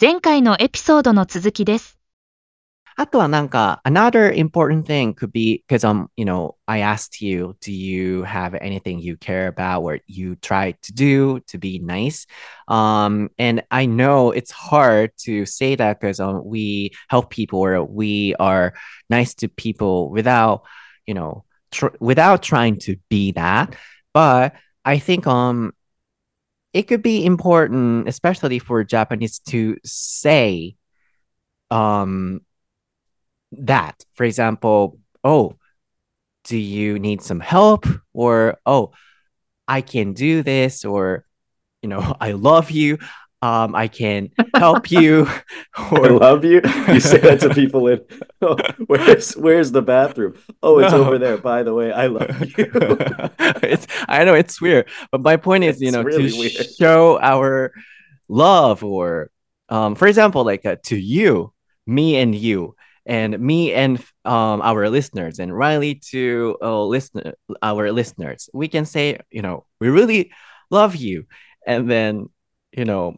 前回のエピソードの続きです。あとはなんか、another important thing could be, because, um, you know, I asked you, do you have anything you care about or you try to do to be nice? Um, and I know it's hard to say that because um, we help people or we are nice to people without, you know, tr- without trying to be that. But I think um, it could be important, especially for Japanese, to say um that. For example, oh, do you need some help? Or oh, I can do this, or you know, I love you. Um, I can help you. I or love you. You say that to people in oh, where's where's the bathroom? Oh, it's No. over there. By the way, I love you. it's I know it's weird, but my point is, you know, really to weird. show our love, or um, for example, like uh, to you, me and you, and me and um our listeners, and Reilly to uh, listen our listeners. We can say, you know, we really love you, and then you know,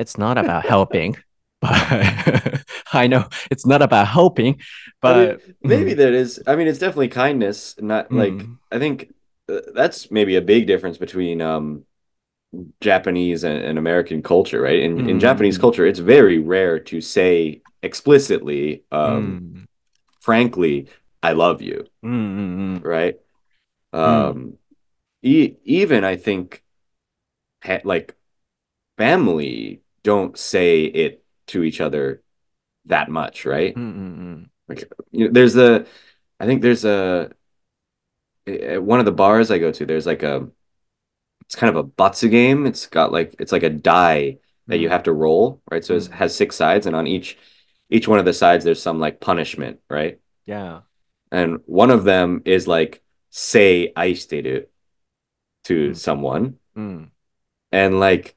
it's not about helping, but I know it's not about helping, I mean, but maybe that is. I mean, it's definitely kindness. Not like Mm. I think uh, that's maybe a big difference between um Japanese and, and American culture, right? In in Mm. Japanese culture, it's very rare to say explicitly, um, Mm. frankly, I love you. Mm, mm, mm. right? Mm. Um, e even I think ha like family don't say it to each other that much, right? Mm, mm, mm. Like you know, there's a, I think there's a at one of the bars I go to. There's like a, it's kind of a batsu game. It's got like it's like a die that you have to roll, right? So it Mm. has six sides, and on each each one of the sides there's some like punishment, right? Yeah. And one of them is like say aishiteru to Mm. someone. Mm. And like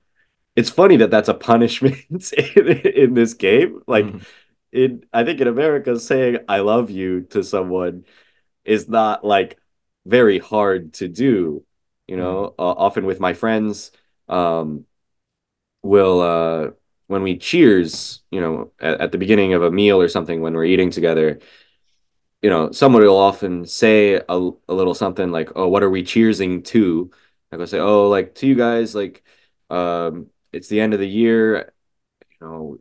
it's funny that that's a punishment in, in this game. Like Mm. in I think in America saying I love you to someone is not like very hard to do. You know, uh, often with my friends, um, will uh when we cheers, you know, at, at the beginning of a meal or something when we're eating together, you know, someone will often say a, a little something like, "Oh, what are we cheersing to?" Like I go say, "Oh, like to you guys, like, um, it's the end of the year, you know,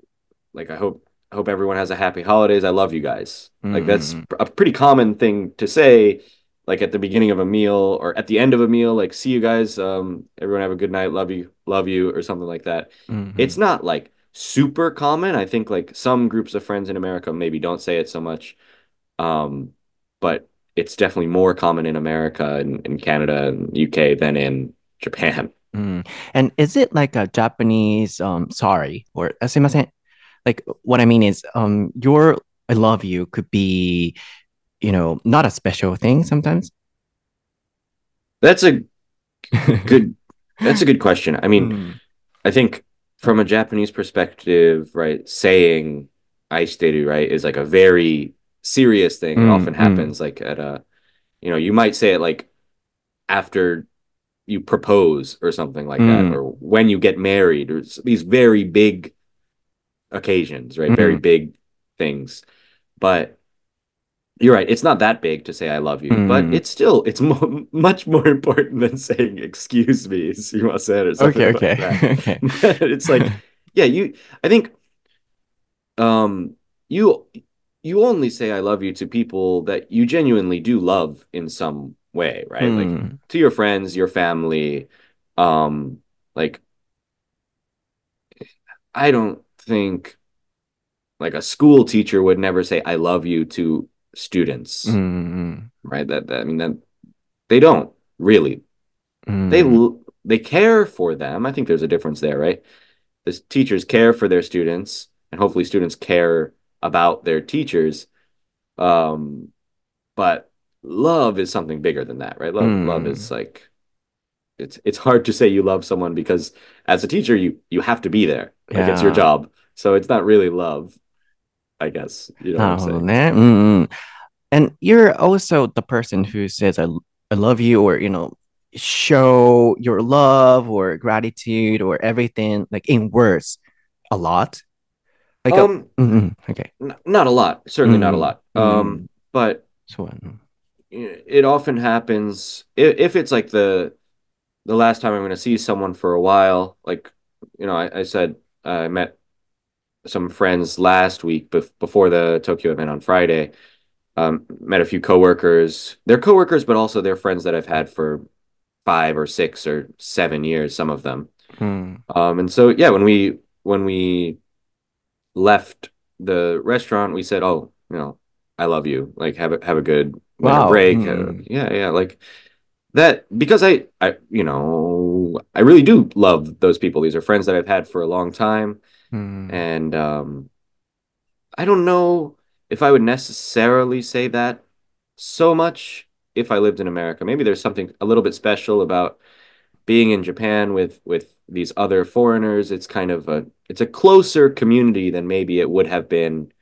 like I hope I hope everyone has a happy holidays. I love you guys." Like that's Mm. a pretty common thing to say, like at the beginning of a meal or at the end of a meal, like, "See you guys, um, everyone have a good night, love you, love you," or something like that. Mhm. It's not like super common. I think like some groups of friends in America maybe don't say it so much. Um, but it's definitely more common in America and in Canada and UK than in Japan. Mm. And is it like a Japanese um sorry or uh, すいません like what I mean is um your I love you could be you know not a special thing sometimes. That's a good that's a good question. I mean, Mm. I think from a Japanese perspective, right, saying aishiteru, right, is like a very serious thing. It Mm, often mm. happens like at a, you know, you might say it like after you propose or something like that, Mm. or when you get married, or these very big occasions, right? Very Mm. big things. But you're right, it's not that big to say I love you, but Mm. it's still it's mo much more important than saying excuse me, sumimasen, or something Okay, like okay. that. okay. it's like yeah you i think um you you only say i love you to people that you genuinely do love in some way right like Mm. to your friends your family um like i don't think like a school teacher would never say i love you to students Mm. right that, that i mean that they don't really Mm. they they care for them. I think there's a difference there, right? The teachers care for their students, and hopefully students care about their teachers. Um, but love is something bigger than that, right? Love, mm. love is hmm. like it's it's hard to say you love someone because as a teacher you you have to be there. Like yeah. it's your job. So it's not really love, I guess. You know oh, man. Mm-hmm. And you're also the person who says I I love you or you know show your love or gratitude or everything like in words a lot. Like um, a, mm-hmm. okay. N- not a lot, certainly mm-hmm. not a mm-hmm. lot. Um mm-hmm. but so, mm-hmm it often happens if, if it's like the the last time I'm going to see someone for a while. Like, you know, I, I said I met some friends last week bef before the Tokyo event on Friday. Um, met a few coworkers. They're coworkers, but also they're friends that I've had for five or six or seven years, some of them. mm, Um, and so yeah, when we when we left the restaurant, we said, "Oh, you know, I love you. Like, have a have a good Wow. break." Mm. Uh, yeah, yeah, like that because I I you know I really do love those people. These are friends that I've had for a long time, mm, and um, I don't know if I would necessarily say that so much if I lived in America. Maybe there's something a little bit special about being in Japan with with these other foreigners. It's kind of a it's a closer community than maybe it would have been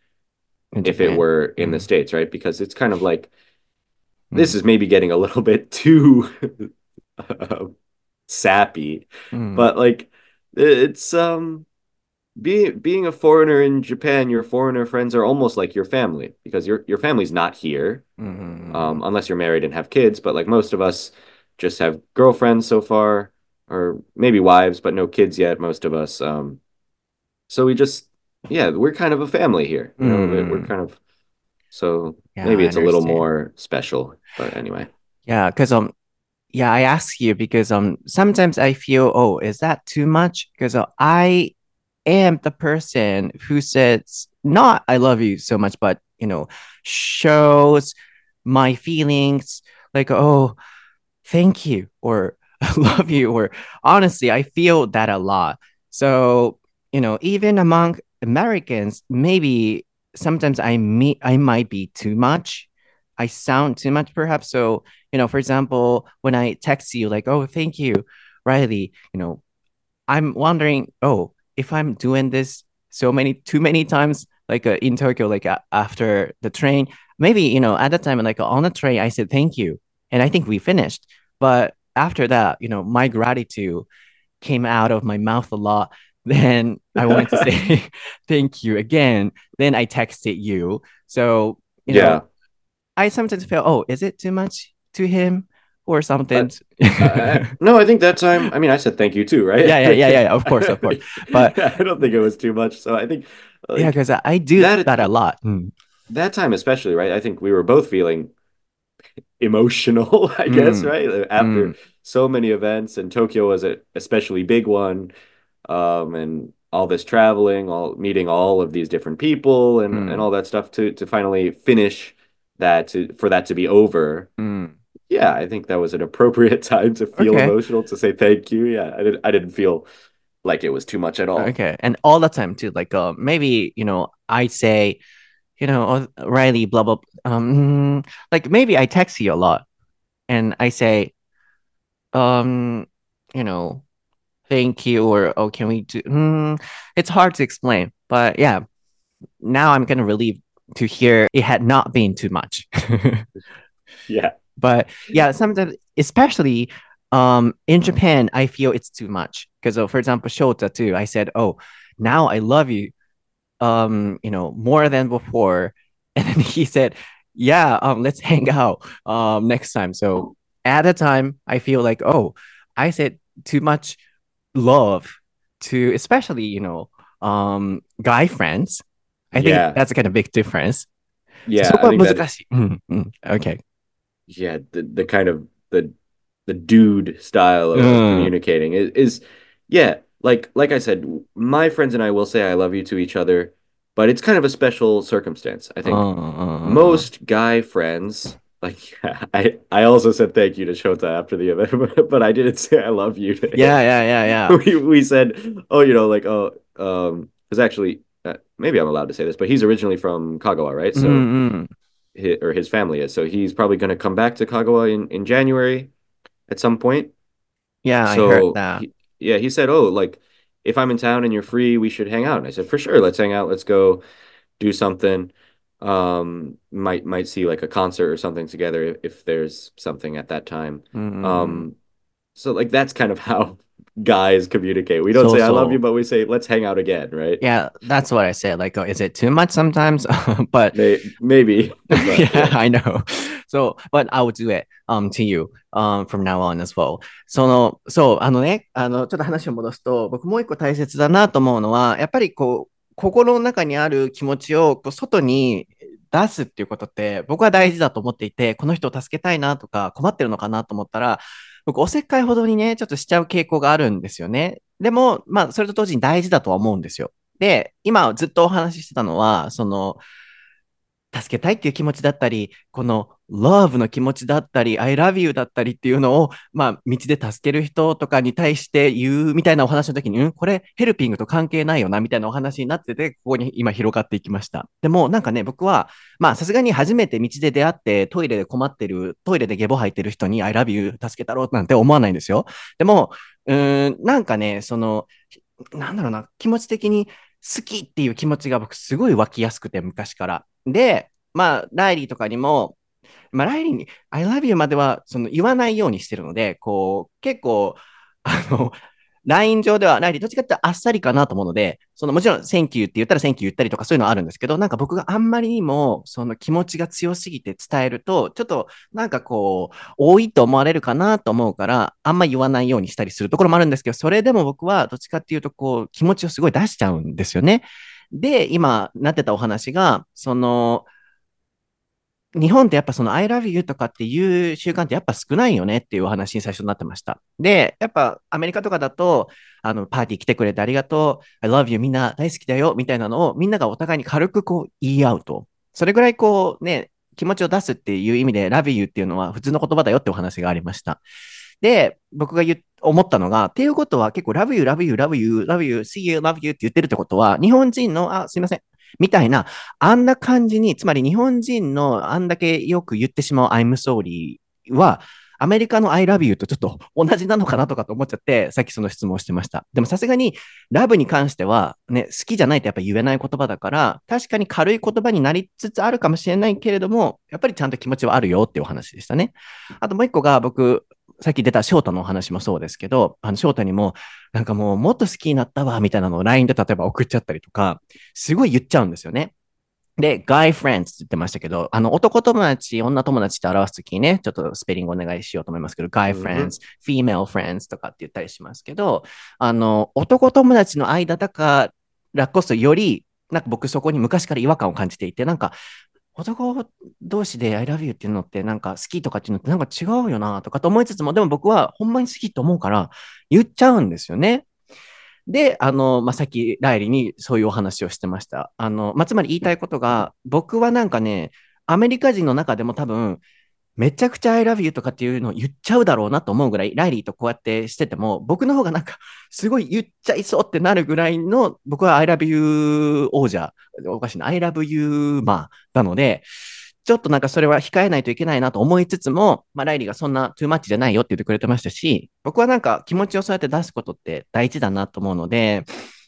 if it were in the Mm. States, right? Because it's kind of like this Mm. is maybe getting a little bit too uh, sappy, Mm. but like it's um being being a foreigner in Japan, your foreigner friends are almost like your family because your your family's not here Mm. um, unless you're married and have kids. But like most of us just have girlfriends so far, or maybe wives, but no kids yet. Most of us. Um, so we just, yeah, we're kind of a family here. You know, we're, we're Mm. kind of. So Yeah, maybe it's a little more special. But anyway, Yeah, because um, yeah, I ask you because um, sometimes I feel, oh, is that too much? Because uh, I am the person who says not I love you so much, but you know, shows my feelings like, oh, thank you, or I love you, or honestly, I feel that a lot. So, you know, even among Americans, maybe sometimes I meet I might be too much. I sound too much, perhaps. So, you know, for example, when I text you like, "Oh, thank you, Reilly," you know, I'm wondering, oh, if I'm doing this so many too many times, like uh, in Tokyo, like uh, after the train, maybe you know, at the time, like on the train, I said thank you, and I think we finished. But after that, you know, my gratitude came out of my mouth a lot. Then I wanted to say thank you again. Then I texted you. So, you know, yeah. I sometimes feel, oh, is it too much to him or something? Uh, no, I think that time. I mean, I said thank you too, right? Yeah, yeah, yeah, yeah, of course, of course. But- I don't think it was too much. So I think, like, yeah, because I, I do that- that, a lot. Mm. that time especially, right? I think we were both feeling emotional, I guess, Mm. right? After Mm. so many events, and Tokyo was a especially big one, um, and all this traveling, all meeting all of these different people, and Mm. and all that stuff to to finally finish that to for that to be over. Mm. Yeah, I think that was an appropriate time to feel Okay. emotional to say thank you. Yeah, I didn't I didn't feel like it was too much at all. Okay, and all the time too. Like, uh, maybe you know, I say, you know, oh, Reilly, blah blah. Um, like maybe I text you a lot, and I say, um, you know, thank you, or oh, can we do? Mm, it's hard to explain, but yeah, now I'm kind of relieved to hear it had not been too much. Yeah. but yeah, sometimes, especially um in Japan, I feel it's too much because, uh, for example, Shota too. I said, "Oh, now I love you, um, you know, more than before," and then he said, "Yeah, um, let's hang out um next time." So at the time, I feel like, oh, I said too much love to especially you know um guy friends. I think yeah. that's a kind of big difference. Yeah so, that, mm, mm, mm. okay. Yeah the, the kind of the the dude style of mm. communicating is, is yeah like like i said my friends and i will say i love you to each other but it's kind of a special circumstance i think. Uh, most guy friends like i i also said thank you to shota after the event but, i didn't say i love you. Yeah, yeah, yeah, yeah. we, we said oh you know like oh um because actually uh, maybe i'm allowed to say this but he's originally from kagawa right so Mm, mm. hi or his family is. So he's probably going to come back to Kagawa in, in January at some point. Yeah, I heard that. he- yeah, he said, "Oh, like if I'm in town and you're free, we should hang out." And I said, "For sure, let's hang out. Let's go do something Um, might might see like a concert or something together if, if there's something at that time." Mm, Um, so like that's kind of how guys communicate. We don't So, say I love so. you, but we say let's hang out again, right? Yeah, that's what I said. Like, oh, is it too much sometimes? but May maybe. But, yeah, I know. So, but I will do it um to you um from now on as well. その、そう、あのね、あの、ちょっと話を戻すと、僕もう一個大切だなと思うのは、やっぱりこう、 心の中にある気持ちをこう外に出すっていうことって僕は大事だと思っていて、この人を助けたいなとか困ってるのかなと思ったら、僕おせっかいほどにね、ちょっとしちゃう傾向があるんですよね。でも、まあ、それと同時に大事だとは思うんですよ。で、今ずっとお話ししてたのは、その、助けたいっていう気持ちだったり、この love の気持ちだったり、I love you だったりっていうのを、まあ、道で助ける人とかに対して言うみたいなお話の時に、うん、これヘルピングと関係ないよな、みたいなお話になってて、ここに今広がっていきました。でも、なんかね、僕は、まあ、さすがに初めて道で出会って、トイレで困ってる、トイレでゲボ吐いてる人に I love you 助けたろうなんて思わないんですよ。でも、うん、なんかね、その、なんだろうな、気持ち的に好きっていう気持ちが僕すごい湧きやすくて、昔から。で、まあ、ライリーとかにも、まあ、ライリーに I love you まではその言わないようにしてるので、こう、結構、あの、LINE 上では、ライリーどっちかってあっさりかなと思うので、そのもちろん、Thank you って言ったら Thank you 言ったりとかそういうのはあるんですけど、なんか僕があんまりにも、その気持ちが強すぎて伝えると、ちょっとなんかこう、多いと思われるかなと思うから、あんま言わないようにしたりするところもあるんですけど、それでも僕はどっちかっていうと、こう、気持ちをすごい出しちゃうんですよね。で、今、なってたお話が、その、日本ってやっぱその I love you とかっていう習慣ってやっぱ少ないよねっていうお話に最初になってました。で、やっぱアメリカとかだと、あの、パーティー来てくれてありがとう、I love you みんな大好きだよみたいなのをみんながお互いに軽くこう言い合うと。それぐらいこうね、気持ちを出すっていう意味で love you っていうのは普通の言葉だよってお話がありました。で、僕が言っ思ったのが、っていうことは結構 love you, love you, love you, love you, see you, love you って言ってるってことは、日本人の、あ、すいません。みたいな、あんな感じに、つまり日本人のあんだけよく言ってしまう I'm sorry は、アメリカの I love you とちょっと同じなのかなとかと思っちゃって、さっきその質問をしてました。でもさすがに、ラブに関しては、ね、好きじゃないとやっぱ言えない言葉だから、確かに軽い言葉になりつつあるかもしれないけれども、やっぱりちゃんと気持ちはあるよっていうお話でしたね。あともう一個が僕、さっき出た翔太のお話もそうですけど、あの翔太にも、なんかもうもっと好きになったわ、みたいなのを LINE で例えば送っちゃったりとか、すごい言っちゃうんですよね。で、guy friends って言ってましたけど、あの、男友達、女友達って表すときにね、ちょっとスペリングお願いしようと思いますけど、guy うん friends、female friends とかって言ったりしますけど、あの、男友達の間だからこそより、なんか僕そこに昔から違和感を感じていて、なんか、男同士で I love you っていうのってなんか好きとかっていうのってなんか違うよなとかと思いつつも、でも僕はほんまに好きと思うから言っちゃうんですよね。で、あの、まあ、さっきライリーにそういうお話をしてました。あの、まあ、つまり言いたいことが、僕はなんかね、アメリカ人の中でも多分、めちゃくちゃ I love you とかっていうのを言っちゃうだろうなと思うぐらい、ライリーとこうやってしてても、僕の方がなんか、すごい言っちゃいそうってなるぐらいの、僕は I love you 王者、おかしいな、I love you まあ、なので、ちょっとなんかそれは控えないといけないなと思いつつも、まあ、ライリーがそんなトゥーマッチじゃないよって言ってくれてましたし、僕はなんか気持ちをそうやって出すことって大事だなと思うので、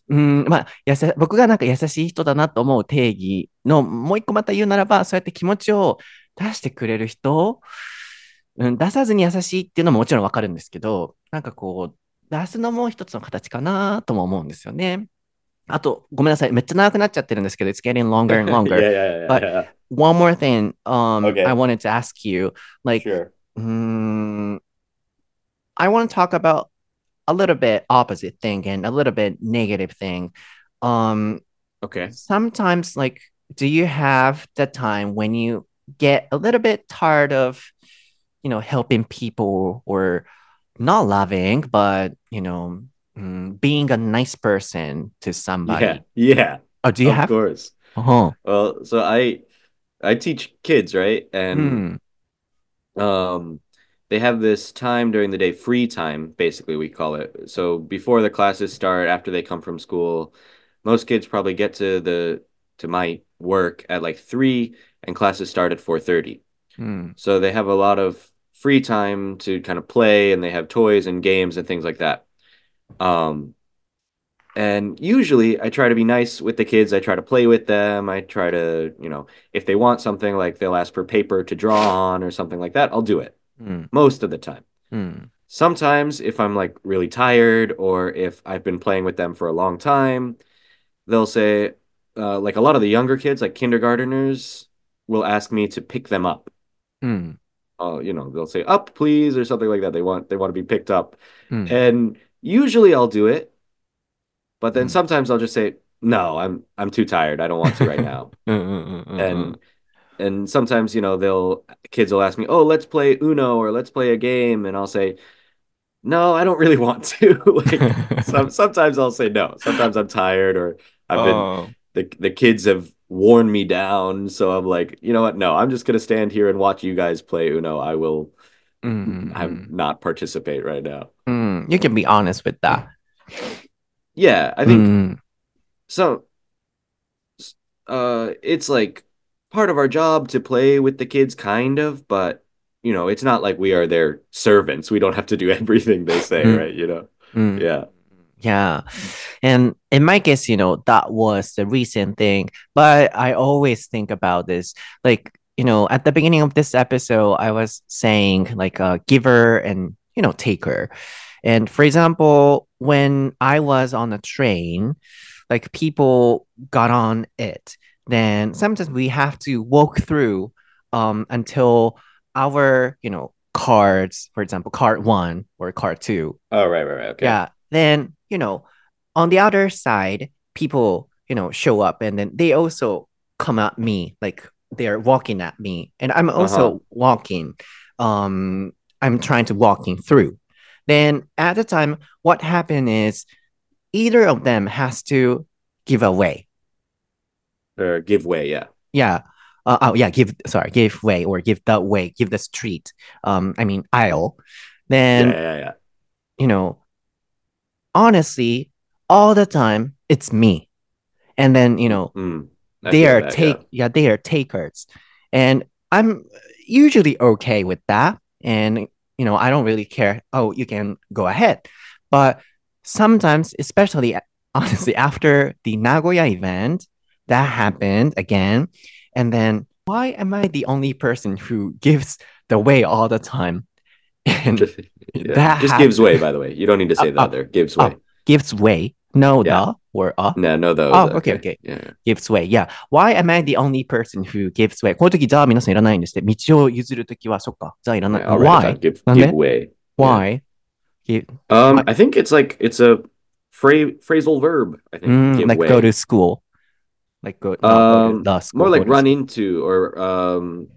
うん、まあ、やさ、僕がなんか優しい人だなと思う定義の、もう一個また言うならば、そうやって気持ちを出してくれる人、うん、出さずに優しいっていうのももちろんわかるんですけど、なんかこう、出すのも一つの形かなとも思うんですよね。あと、ごめんなさい。めっちゃ長くなっちゃってるんですけど、it's getting longer and longer. yeah, yeah, yeah, But-. One more thing, um, Okay. I wanted to ask you, like, Sure. mm, I want to talk about a little bit opposite thing and a little bit negative thing. Um, Okay. sometimes, like, do you have the time when you get a little bit tired of, you know, helping people or not loving, but you know, mm, being a nice person to somebody? Yeah. Yeah. Oh, do you of have? course. Uh-huh. Well, so I I teach kids, right? And Hmm. um they have this time during the day, free time, basically we call it. So before the classes start, after they come from school, most kids probably get to the to my work at like 3 and classes start at 4:30. Hmm. So they have a lot of free time to kind of play and they have toys and games and things like that. Um, and usually I try to be nice with the kids. I try to play with them. I try to, you know, if they want something like they'll ask for paper to draw on or something like that, I'll do it Hmm. most of the time. Hmm. sometimes if I'm like really tired or if I've been playing with them for a long time, they'll say, uh, like a lot of the younger kids, like kindergarteners, will ask me to pick them up. Mm. Uh, you know, they'll say up please or something like that. They want they want to be picked up. Mm. And usually I'll do it. But then mm. sometimes I'll just say, "No, I'm I'm too tired. I don't want to right now." Mm-hmm, mm-hmm, and mm-hmm. and sometimes, you know, they'll kids will ask me, "Oh, let's play Uno or let's play a game." And I'll say, "No, I don't really want to." like some, sometimes I'll say no. Sometimes I'm tired or I've oh. been the the kids have worn me down. So I'm like, you know what? No, I'm just gonna stand here and watch you guys play Uno. I will. Mm-hmm. I'm not participate right now. Mm, you can be honest with that. Yeah, I think mm. so. Uh, it's like part of our job to play with the kids, kind of, but you know, it's not like we are their servants. We don't have to do everything they say, mm-hmm. right? You know, yeah. Yeah. And in my case, you know, that was the recent thing. But I always think about this. Like, you know, at the beginning of this episode, I was saying like a giver and, you know, taker. And for example, when I was on a train, like people got on it, then sometimes we have to walk through um until our, you know, cards, for example, card one or card two oh right right right okay yeah. Then, you know, on the other side, people, you know, show up and then they also come at me like they're walking at me. And I'm also Uh-huh. walking. Um, I'm trying to walking through. Then at the time, what happened is either of them has to give away. or give way yeah Yeah. Uh, oh yeah, give sorry, give way or give the way, give the street. Um, I mean aisle. Then yeah yeah yeah you know, honestly, all the time it's me. And then, you know, Mm, they are that, take yeah. they are takers. And I'm usually okay with that. And you know, I don't really care. Oh, you can go ahead. But sometimes, especially honestly, after the Nagoya event, that happened again. And then why am I the only person who gives the way all the time? And yeah. Yeah. that just gives happened- way by the way you don't need to say the Uh, uh, other gives uh, way gives way. No, Yeah. the or uh no no those Oh, okay, okay. yeah yeah. gives way. Yeah. Why am I the only person who gives way? この時、じゃあ皆さんいらないんですって。道を譲るときは、そっか。じゃあいらない。 Yeah, I'll write it down. Why? give なんで give way Why? Give, um What? I think it's like it's a phra- phrasal verb I think mm, give like way go to school. Like go, not go Um, to the school. more like go to run school. into or um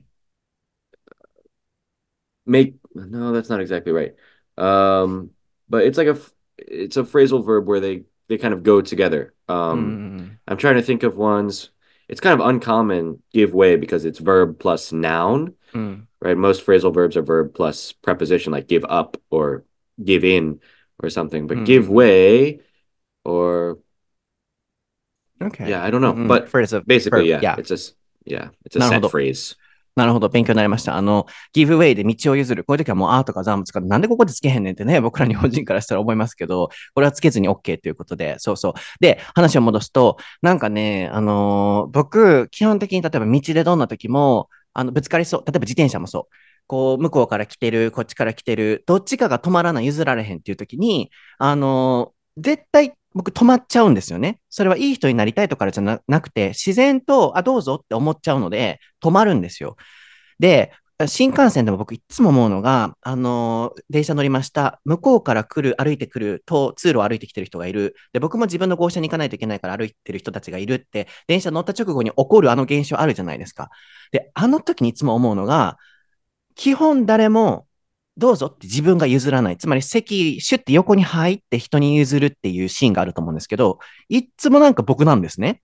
make no, that's not exactly right. Um, but it's like a it's a phrasal verb where they they kind of go together. Um, mm. I'm trying to think of ones. It's kind of uncommon give way because it's verb plus noun, mm. right? Most phrasal verbs are verb plus preposition, like give up or give in or something. But mm. give way or okay, yeah, I don't know. Mm-hmm. But phrase of basically, verb, yeah, yeah, it's just yeah, it's a Not set phrase. なるほど、勉強になりました。あの、ギブウェイで道を譲る。こういう時はもうあーとかザム使って、なんでここでつけへんねんってね、僕ら日本人からしたら思いますけど、これはつけずに OK ということで、そうそう。で、話を戻すと、なんかね、あのー僕、基本的に例えば道でどんな時も、あの、ぶつかりそう。例えば自転車もそう。こう、向こうから来てる、こっちから来てる、どっちかが止まらない、譲られへんっていう時に、あのー絶対僕止まっちゃうんですよね。それはいい人になりたいとかじゃなくて、自然と、あ、どうぞって思っちゃうので、止まるんですよ。で、新幹線でも僕いつも思うのが、あのー電車乗りました。向こうから来る、歩いてくると、通路を歩いてきてる人がいる。で、僕も自分の号車に行かないといけないから歩いてる人たちがいるって、電車乗った直後に起こるあの現象あるじゃないですか。で、あの時にいつも思うのが、基本誰も、どうぞって自分が譲らない。つまり席、シュッて横に入って人に譲るっていうシーンがあると思うんですけど、いつもなんか僕なんですね。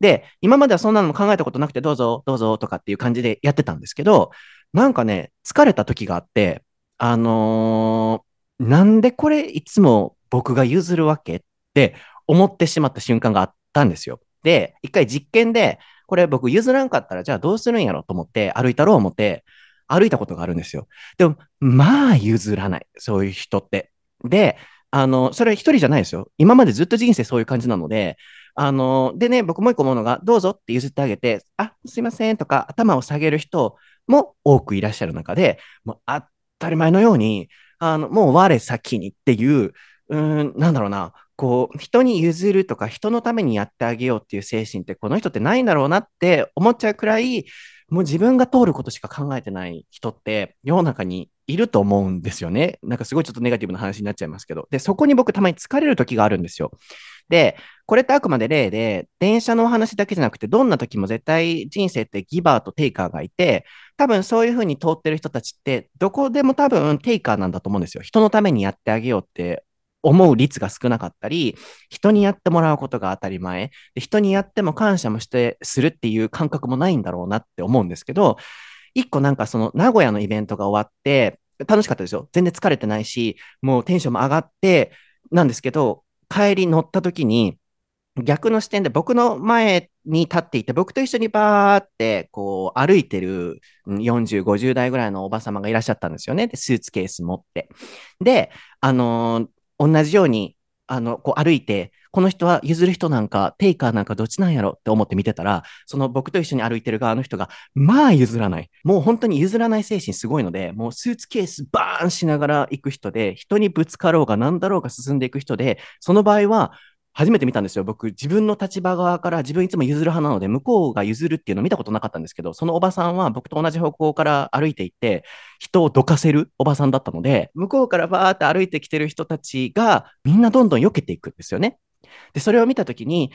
で、今まではそんなのも考えたことなくて、どうぞ、どうぞとかっていう感じでやってたんですけど、なんかね、疲れた時があって、あのーなんでこれいつも僕が譲るわけって思ってしまった瞬間があったんですよ。で、一回実験で、これ僕譲らんかったら、じゃあどうするんやろと思って、歩いたろう思って、歩いたことがあるんですよ。でも、まあ譲らない。そういう人って。で、あの、それは一人じゃないですよ。今までずっと人生そういう感じなので、あの、でね、僕もう一個思うのが、どうぞって譲ってあげて、あ、すいませんとか、頭を下げる人も多くいらっしゃる中で、もう当たり前のように、あの、もう我先にっていう、うん、なんだろうな、こう、人に譲るとか、人のためにやってあげようっていう精神って、この人ってないんだろうなって思っちゃうくらい、もう自分が通ることしか考えてない人って世の中にいると思うんですよね。なんかすごいちょっとネガティブな話になっちゃいますけど。で、そこに僕たまに疲れる時があるんですよ。で、これってあくまで例で、電車のお話だけじゃなくて、どんな時も絶対人生ってギバーとテイカーがいて、多分そういうふうに通ってる人たちって、どこでも多分テイカーなんだと思うんですよ。人のためにやってあげようって思う率が少なかったり、人にやってもらうことが当たり前、で人にやっても感謝もしてするっていう感覚もないんだろうなって思うんですけど、一個なんかその名古屋のイベントが終わって、楽しかったですよ。全然疲れてないし、もうテンションも上がって、なんですけど、帰り乗った時に、逆の視点で僕の前に立っていて、僕と一緒にバーってこう歩いてる40、50代ぐらいのおば様がいらっしゃったんですよね。で、スーツケース持って。で、あのー同じように、あの、こう歩いて、この人は譲る人なんか、テイカーなんかどっちなんやろって思って見てたら、その僕と一緒に歩いてる側の人が、まあ譲らない。もう本当に譲らない精神すごいので、もうスーツケースバーンしながら行く人で、人にぶつかろうが何だろうが進んでいく人で、その場合は、初めて見たんですよ。僕、自分の立場側から自分いつも譲る派なので、向こうが譲るっていうのを見たことなかったんですけど、そのおばさんは僕と同じ方向から歩いていって、人をどかせるおばさんだったので、向こうからバーって歩いてきてる人たちが、みんなどんどん避けていくんですよね。で、それを見たときに、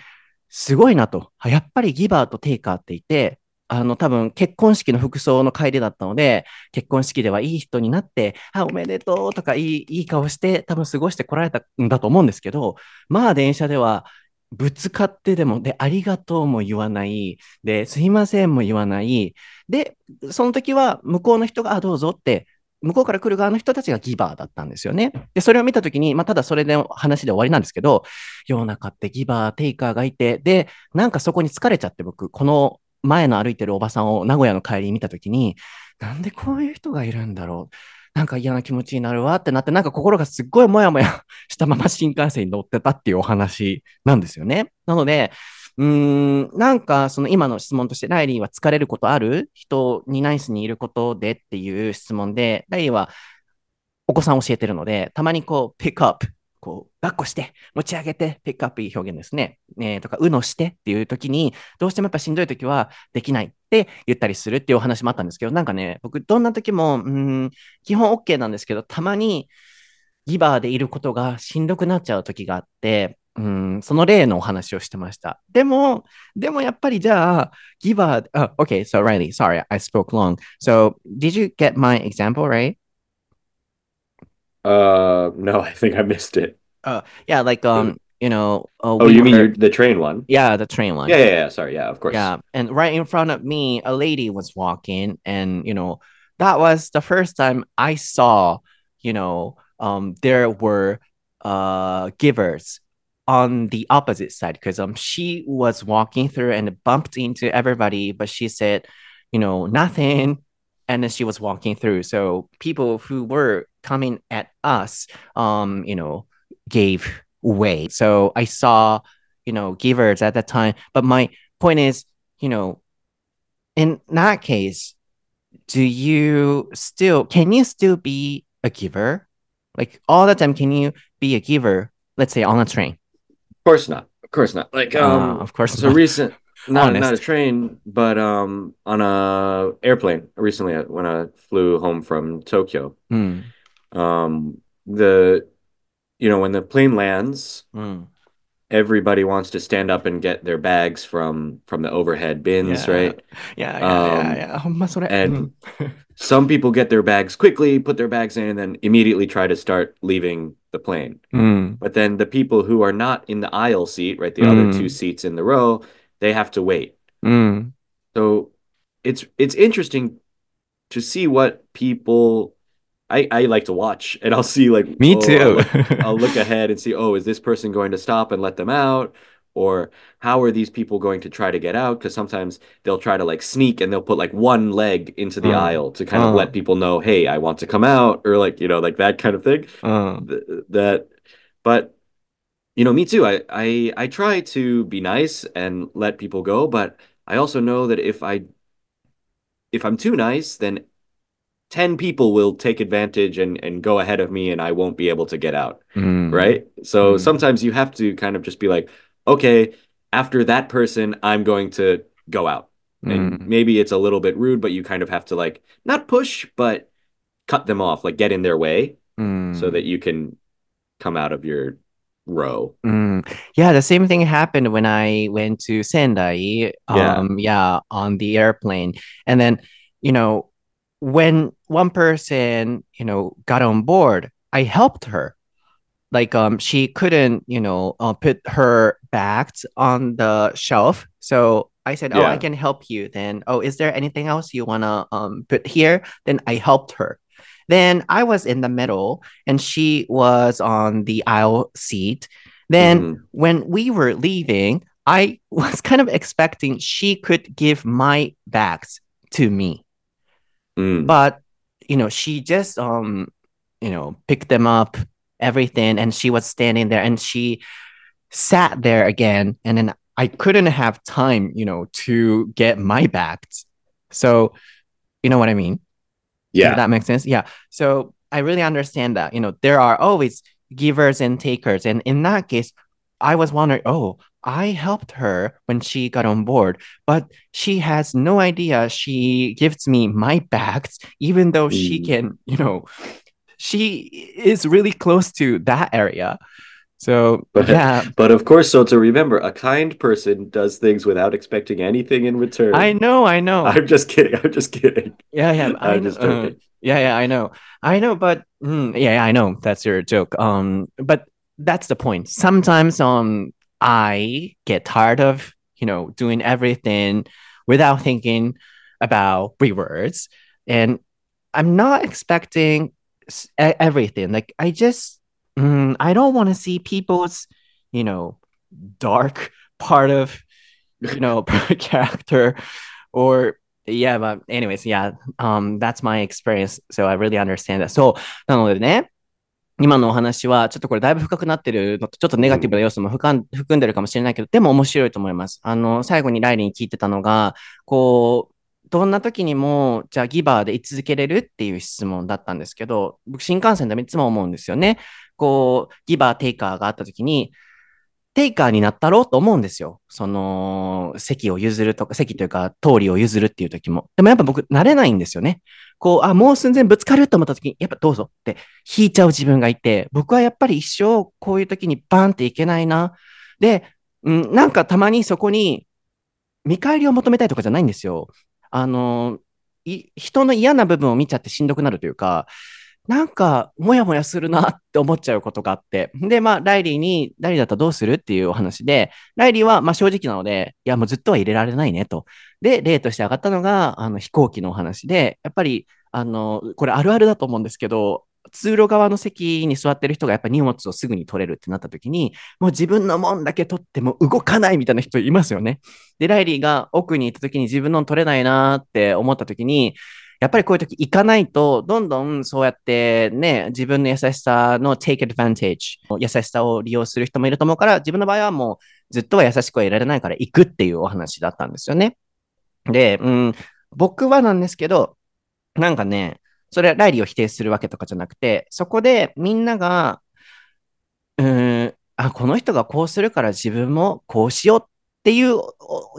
すごいなと。やっぱりギバーとテイカーっていて、あの、多分結婚式の服装の帰りだったので、結婚式ではいい人になって、あ、おめでとうとかいい、いい顔して、多分過ごしてこられたんだと思うんですけど、まあ電車では、ぶつかってでも、で、ありがとうも言わない、で、すいませんも言わない、で、その時は向こうの人が、あ、どうぞって、向こうから来る側の人たちがギバーだったんですよね。で、それを見たときに、まあ、ただそれで話で終わりなんですけど、世の中ってギバー、テイカーがいて、で、なんかそこに疲れちゃって僕、この前の歩いてるおばさんを名古屋の帰り見たときに、なんでこういう人がいるんだろう。なんか嫌な気持ちになるわってなって、なんか心がすっごいもやもやしたまま新幹線に乗ってたっていうお話なんですよね。なので、うーん、なんかその今の質問として、ライリーは疲れることある？人にナイスにいることでっていう質問で、ライリーはお子さん教えてるので、たまにこう、ピックアップ、こう、抱っこして、持ち上げて、ピックアップいい表現ですね。ねとか、うのしてっていう時に、どうしてもやっぱしんどい時はできないって言ったりするっていうお話もあったんですけど、なんかね、僕どんな時も、うん、基本 OK なんですけど、たまにギバーでいることがしんどくなっちゃう時があって、うん、その例のお話をしてました。でも、でもやっぱりじゃあ、ギバー、あ、okay, so Riley, sorry, I spoke long. So, did you get my example right? Uh, no, I think I missed it. Uh, yeah, like, um, you know, uh, Oh, we you mean were- the train one? yeah, the train one. Yeah, yeah, yeah. Sorry. Yeah, of course. Yeah, and right in front of me, a lady was walking, and you know, that was the first time I saw, you know, um, there were uh givers on the opposite side because um she was walking through and bumped into everybody, but she said, you know, nothing, and then she was walking through. So people who were coming at us, um, you know, gave way. So I saw, you know, givers at that time, but my point is, you know, in that case, do you still can you still be a giver? Like all the time, can you be a giver? Let's say on a train. Of course not. Of course not. Like, um, Uh, of course not so not. recent, not not a train, but um, on a airplane recently uh, when I flew home from Tokyo. Mm, um, the you know when the plane lands, mm. everybody wants to stand up and get their bags from from the overhead bins, yeah. right? Yeah, yeah, um, yeah, yeah. and some people get their bags quickly, put their bags in, and then immediately try to start leaving the plane. Mm. But then the people who are not in the aisle seat, right, the mm. other two seats in the row, they have to wait. So it's it's interesting to see what people I I like to watch and I'll see like Me oh, I'll too. look, I'll look ahead and see oh is this person going to stop and let them out or how are these people going to try to get out because sometimes they'll try to like sneak and they'll put like one leg into the Mm. aisle to kind of Mm. let people know hey I want to come out or like you know like that kind of thing うん。th- that but you know me too I, I i try to be nice and let people go but i also know that if i if i'm too nice then 10 people will take advantage and and go ahead of me and I won't be able to get out mm. right so mm. sometimes you have to kind of just be like okay after that person I'm going to go out mm. and maybe it's a little bit rude but you kind of have to like not push but cut them off like get in their way so mm. that you can come out of your row. Mm. Yeah, the same thing happened when I went to Sendai. Um, yeah. yeah, on the airplane, and then you know when one person, you know, got on board, I helped her. Like, um, she couldn't, you know, uh, put her bags on the shelf. So I said, "Oh, I can help you." Then, oh, is there anything else you wanna um put here? Then I helped her. Then I was in the middle and she was on the aisle seat. Then Mhm. when we were leaving, I was kind of expecting she could give my bags to me. Mm. But, you know, she just um, you know, picked them up, everything, and she was standing there and she sat there again, and then I couldn't have time, you know, to get my bags. So, you know what I mean? Yeah. that makes sense? Yeah. So I really understand that. You know, there are always givers and takers. And in that case, I was wondering, oh, I helped her when she got on board, but she has no idea she gives me my bags, even though she Mm. can, you know, she is really close to that area. So But- yeah, But of course, so to remember, a kind person does things without expecting anything in return. I know, I know. I'm just kidding. I'm just kidding. Yeah, yeah, I I'm know. just uh, joking. yeah, yeah, I know, I know, but mm, yeah, yeah, I know that's your joke. Um, but that's the point. Sometimes, um, I get tired of you know doing everything without thinking about rewards, and I'm not expecting s- e- everything. Like I just, mm, I don't want to see people's, you know, dark part of, you know, character, or yeah, but anyways, yeah, um, that's my experience. So I really understand that. そう。なのでね、 今のお話は、ちょっとこれだいぶ深くなってるのと、ちょっとネガティブな要素も含んでるかもしれないけど、でも面白いと思います。あの、最後にライリーに聞いてたのが、こう、どんな時にも、じゃあギバーで居続けれるっていう質問だったんですけど、僕新幹線でもいつも思うんですよね。こう、ギバー、テイカーがあった時に、テイカーになったろうと思うんですよ。その、席を譲るとか、席というか、通りを譲るっていう時も。でもやっぱ僕、慣れないんですよね。こう、あ、もう寸前ぶつかると思った時に、やっぱどうぞって引いちゃう自分がいて、僕はやっぱり一生こういう時にバーンっていけないな。で、うん、なんかたまにそこに見返りを求めたいとかじゃないんですよ。あの、人の嫌な部分を見ちゃってしんどくなるというか、なんか、もやもやするなって思っちゃうことがあって。で、まあ、ライリーに、ライリーだったらどうするっていうお話で、ライリーは、まあ、正直なので、いや、もうずっとは入れられないねと。で、例として上がったのが、あの、飛行機のお話で、やっぱり、あの、これあるあるだと思うんですけど、通路側の席に座ってる人がやっぱ荷物をすぐに取れるってなった時に、もう自分のもんだけ取っても動かないみたいな人いますよね。で、ライリーが奥に行った時に自分の取れないなって思った時に、やっぱりこういう時行かないと、どんどんそうやってね、自分の優しさの take advantage、優しさを利用する人もいると思うから、自分の場合はもうずっとは優しくはいられないから行くっていうお話だったんですよね。で、うん、僕はなんですけど、なんかね、それはライリーを否定するわけとかじゃなくて、そこでみんなが、うーん、あ、この人がこうするから自分もこうしようっていう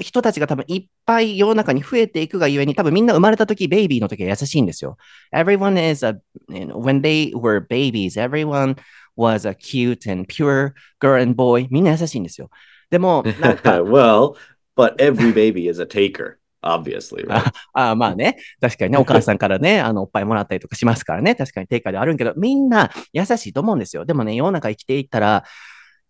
人たちが多分いっぱい世の中に増えていくがゆえに、多分みんな生まれた時、ベイビーの時は優しいんですよ。Everyone is a, you know, when they were babies, everyone was a cute and pure girl and boy. みんな優しいんですよ。でも、なんか、well, but every baby is a taker, obviously, right? ああまあね、確かにね、お母さんからね、あの、おっぱいもらったりとかしますからね、確かに定価であるんけど、みんな優しいと思うんですよ。でもね、世の中生きていったら、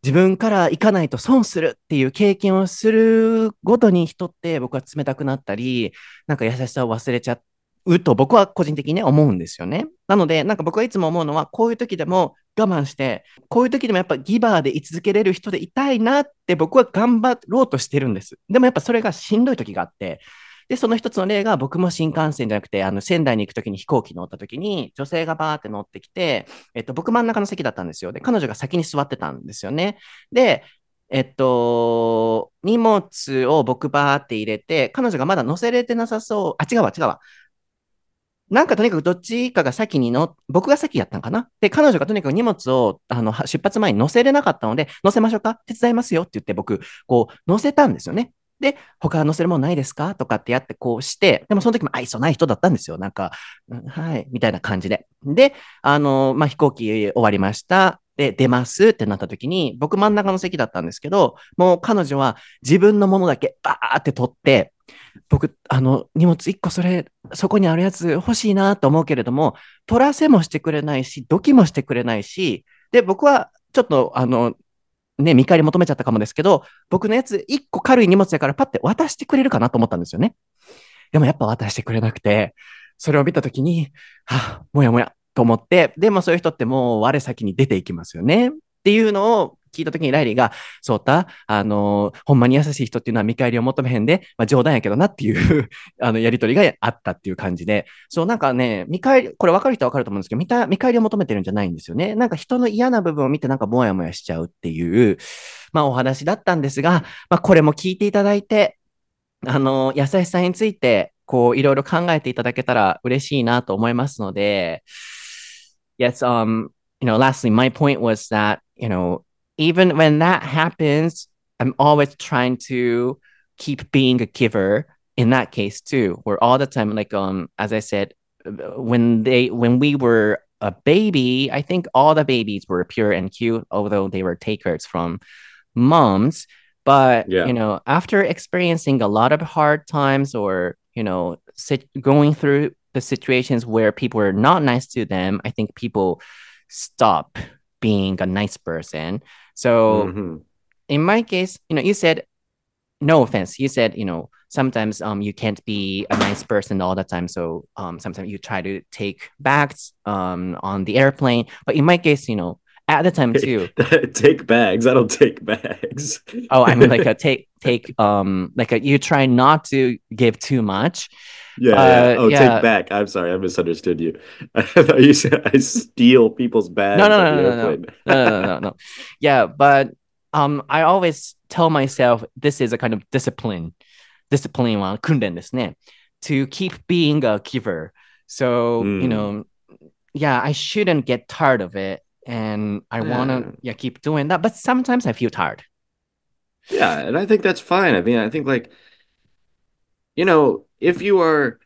自分から行かないと損するっていう経験をするごとに人って僕は冷たくなったり、なんか優しさを忘れちゃうと僕は個人的に、思うんですよね。なので、なんか僕はいつも思うのは、こういう時でも我慢して、こういう時でもやっぱギバーで居続けれる人でいたいなって僕は頑張ろうとしてるんです。でもやっぱそれがしんどい時があって、で、その一つの例が僕も新幹線じゃなくて、あの、仙台に行くときに飛行機乗ったときに、女性がバーって乗ってきて、えっと、僕真ん中の席だったんですよ。で、彼女が先に座ってたんですよね。で、えっと、荷物を僕バーって入れて、彼女がまだ乗せれてなさそう。あ、違うわ、違うわ。なんかとにかくどっちかが先にの、僕が先やったんかな？で、彼女がとにかく荷物を、あの、出発前に乗せれなかったので、乗せましょうか？手伝いますよって言って僕、こう、乗せたんですよね。で、他は乗せるものないですか？とかってやってこうして、でもその時も愛想ない人だったんですよ。なんか、うん、はい、みたいな感じで。で、あの、まあ、飛行機終わりました。で、出ますってなった時に、僕真ん中の席だったんですけど、もう彼女は自分のものだけバーって取って、僕、あの、荷物1個それ、そこにあるやつ欲しいなと思うけれども、取らせもしてくれないし、ドキもしてくれないし、で、僕はちょっと、あの、ね、見返り求めちゃったかもですけど、僕のやつ1個軽い荷物やからパッて渡してくれるかなと思ったんですよね。でもやっぱ渡してくれなくて、それを見たときに、はあ、もやもやと思って、でもそういう人ってもう我先に出ていきますよね。っていうのを聞いたときにライリーが、そうた、あの、ほんまに優しい人っていうのは見返りを求めへんで、まあ冗談やけどなっていう あの、やりとりがあったっていう感じで、そうなんかね、見返り、これ分かる人は分かると思うんですけど、見た、見返りを求めてるんじゃないんですよね。なんか人の嫌な部分を見てなんかもやもやしちゃうっていう、まあお話だったんですが、まあこれも聞いていただいて、あの、優しさについて、こう、いろいろ考えていただけたら嬉しいなと思いますので、Yes, um, you know, lastly, my point was that, you know, even when that happens, I'm always trying to keep being a giver in that case too, where all the time, like um, as I said, when they when we were a baby, I think all the babies were pure and cute, although they were takers from moms. But yeah. you know, after experiencing a lot of hard times or you know, sit, going through the situations where people are not nice to them, I think people stop being a nice person. So mm-hmm. in my case, you know, you said no offense. You said, you know, sometimes um you can't be a nice person all the time. So um sometimes you try to take bags um on the airplane. But in my case, you know, at the time too. take bags. I don't take bags. oh, I mean like a take take um like a you try not to give too much Yeah. Uh, yeah. Oh, yeah. take back. I'm sorry, I misunderstood you. I thought you said I steal people's bags. No, no, no, no, no, no, no, no, no. Yeah, but um, I always tell myself this is a kind of discipline, discipline は訓練ですね to keep being a giver. So mm. you know, yeah, I shouldn't get tired of it, and I wanna yeah keep doing that. But sometimes I feel tired. Yeah, and I think that's fine. I mean, I think like you know if you are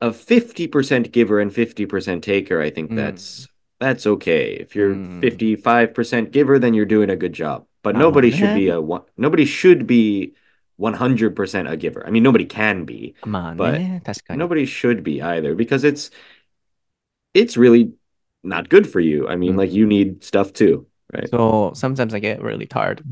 a 50% giver and 50% taker, I think mm. that's that's okay. If you're mm. 55% giver, then you're doing a good job. But oh, nobody should be a one nobody should be 100% a giver. I mean, nobody can be, but nobody should be either because it's it's really not good for you. I mean, mm. like you need stuff too. Right. So sometimes I get really tired.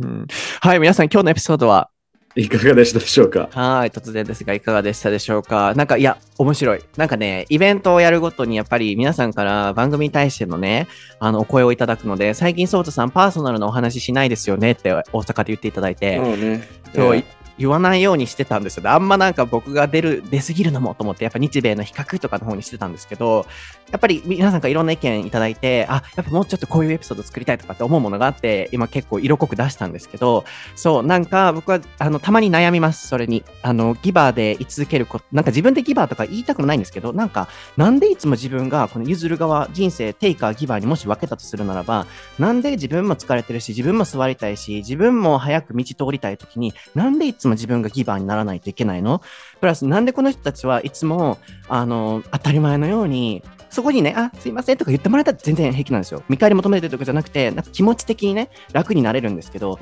はい、皆さん今日のエピソードは いかがでしたでしょうか？はい、突然ですが、いかがでしたでしょうか？なんか、いや、面白い。なんかね、イベントをやるごとに、やっぱり皆さんから番組に対してのね、あの、お声をいただくので、最近、ソータさん、パーソナルのお話ししないですよねって大阪で言っていただいて、そうね。そう、言わないようにしてたんですよ。あんまなんか僕が出る、出すぎるのもと思って、やっぱ日米の比較とかの方にしてたんですけど、やっぱり皆さんからいろんな意見いただいて、あ、やっぱもうちょっとこういうエピソード作りたいとかって思うものがあって、今結構色濃く出したんですけど、そう、なんか僕は、あの、たまに悩みます、それに。あの、ギバーで居続けること、なんか自分でギバーとか言いたくないんですけど、なんか、なんでいつも自分がこの譲る側、人生、テイカー、ギバーにもし分けたとするならば、なんで自分も疲れてるし、自分も座りたいし、自分も早く道通りたいときに、なんでいつも自分がギバーにならないといけないの？プラス、なんでこの人たちはいつも、あの、当たり前のように、そこにね、あ、すいませんとか言ってもらえたら全然平気なんですよ。見返り求めてるとかじゃなくて、なんか気持ち的にね、楽になれるんですけど、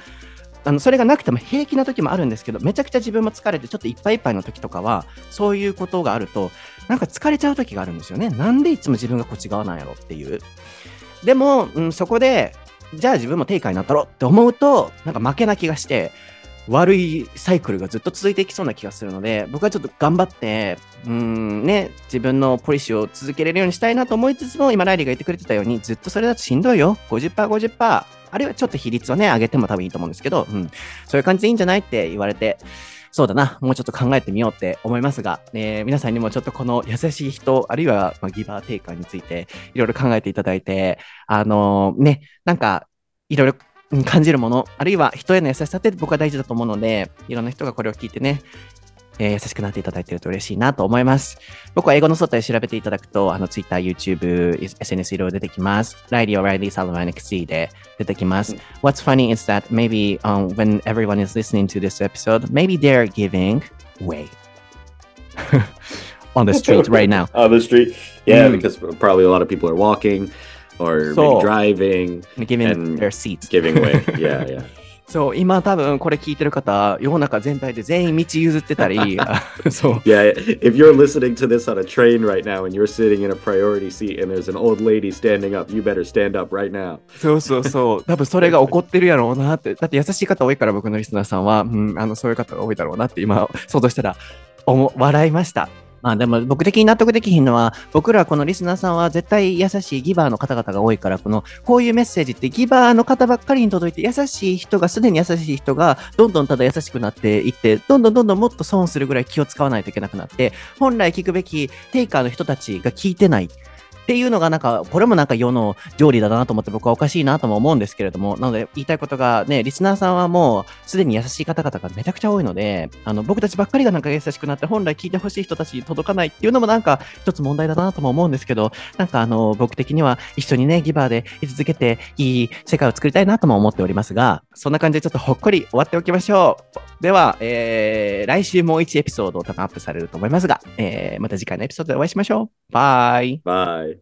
あのそれがなくても平気な時もあるんですけど、めちゃくちゃ自分も疲れて、ちょっといっぱいいっぱいの時とかは、そういうことがあると、なんか疲れちゃう時があるんですよね。なんでいつも自分がこっち側なんやろっていう。でも、うん、そこで、じゃあ自分も定価になったろって思うと、なんか負けな気がして、悪いサイクルがずっと続いていきそうな気がするので、僕はちょっと頑張って、うんね、自分のポリシーを続けれるようにしたいなと思いつつも、今ライリーが言ってくれてたように、ずっとそれだとしんどいよ。50%、50%。あるいはちょっと比率をね、上げても多分いいと思うんですけど、うん。そういう感じでいいんじゃないって言われて、そうだな、もうちょっと考えてみようって思いますが、えー、皆さんにもちょっとこの優しい人、あるいは、まあ、ギバーテイカーについて、いろいろ考えていただいて、あのー、ね、なんか、いろいろ感じるもの、あるいは人への優しさって僕は大事だと思うので、いろんな人がこれを聞いてね、えー優しくなっていただいていると嬉しいなと思います。僕は英語の外で調べていただくと、あの、Twitter、YouTube、SNS いろいろ出てきます。ライリー・オライリー・サルバン XC で出てきます。What's funny is that maybe、um, when everyone is listening to this episode, maybe they're giving way on the street right now. on the street. Yeah, Mm. because probably a lot of people are walking or So- driving, Giving And their seats. giving way. yeah, yeah. そう、今多分これ聞いてる方、世の中全体で全員道譲ってたり、あそう。Yeah, if you're listening to this on a train right now and you're sitting in a priority seat and there's an old lady standing up, you better stand up right now. そうそうそう。多分それが起こってるやろうなって。だって優しい方多いから僕のリスナーさんは、うん、あの、そういう方が多いだろうなって今、想像したら、おも笑いました。まあでも僕的に納得できひんのは、僕らこのリスナーさんは絶対優しいギバーの方々が多いから、この、こういうメッセージってギバーの方ばっかりに届いて、優しい人が、すでに優しい人が、どんどんただ優しくなっていって、どんどんどんどんもっと損するぐらい気を使わないといけなくなって、本来聞くべきテイカーの人たちが聞いてない。っていうのがなんか、これもなんか世の条理だなと思って僕はおかしいなとも思うんですけれども、なので言いたいことがね、リスナーさんはもうすでに優しい方々がめちゃくちゃ多いので、あの僕たちばっかりがなんか優しくなって本来聞いてほしい人たちに届かないっていうのもなんか一つ問題だなとも思うんですけど、なんかあの僕的には一緒にね、ギバーで居続けていい世界を作りたいなとも思っておりますが、そんな感じでちょっとほっこり終わっておきましょう。では、えー、来週もう1エピソード多分アップされると思いますが、えー、また次回のエピソードでお会いしましょう。バイ。Bye.